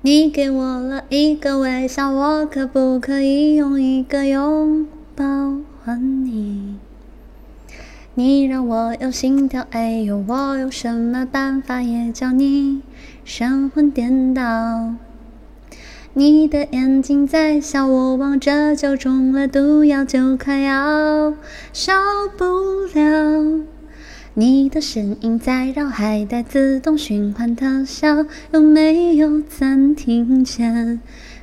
你给我了一个微笑，我可不可以用一个拥抱还你？你让我有心跳，哎呦，我有什么办法也叫你神魂颠倒？你的眼睛在笑，我望着就中了毒药，就快要受不了。你的声音在绕，还带自动循环特效，有没有暂停键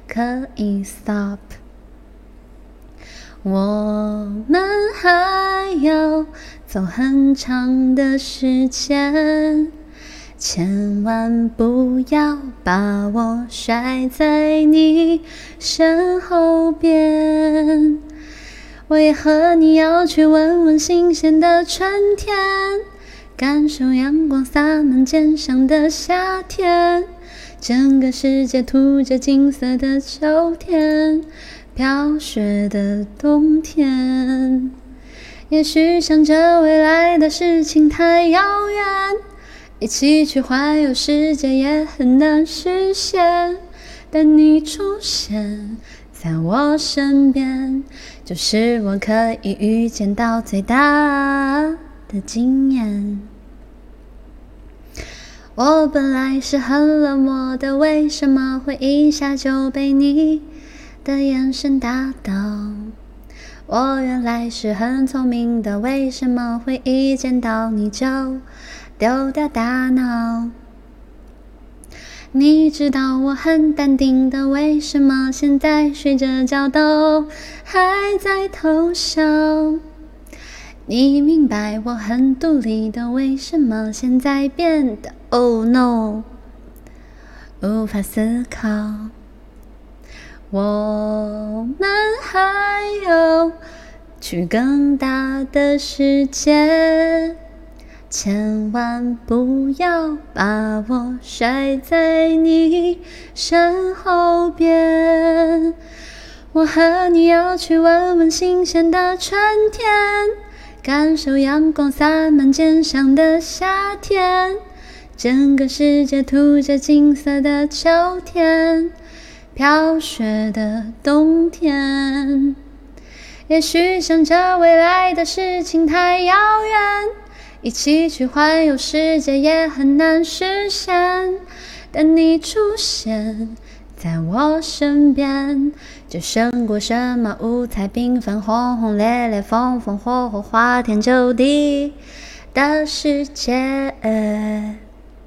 可以 stop？我们还要走很长的时间，千万不要把我甩在你身后边。我也和你要去闻闻新鲜的春天，感受阳光洒满肩上的夏天，整个世界涂着金色的秋天，飘雪的冬天。也许想着未来的事情太遥远，一起去环游世界也很难实现，但你出现。在我身边，就是我可以预见到最大的惊艳。我本来是很冷漠的，为什么会一下就被你的眼神打倒？我原来是很聪明的，为什么会一见到你就丢掉大脑？你知道我很淡定的，为什么现在睡着觉都还在偷笑？你明白我很独立的，为什么现在变得 Oh no，无法思考？我们还要去更大的世界。千万不要把我甩在你身后边，我和你要去闻闻新鲜的春天，感受阳光洒满肩上的夏天，整个世界涂着金色的秋天，飘雪的冬天。也许想着未来的事情太遥远。一起去环游世界也很难实现，但你出现在我身边，就胜过什么五彩缤纷、轰轰烈烈、风风火火、花天酒地的世界。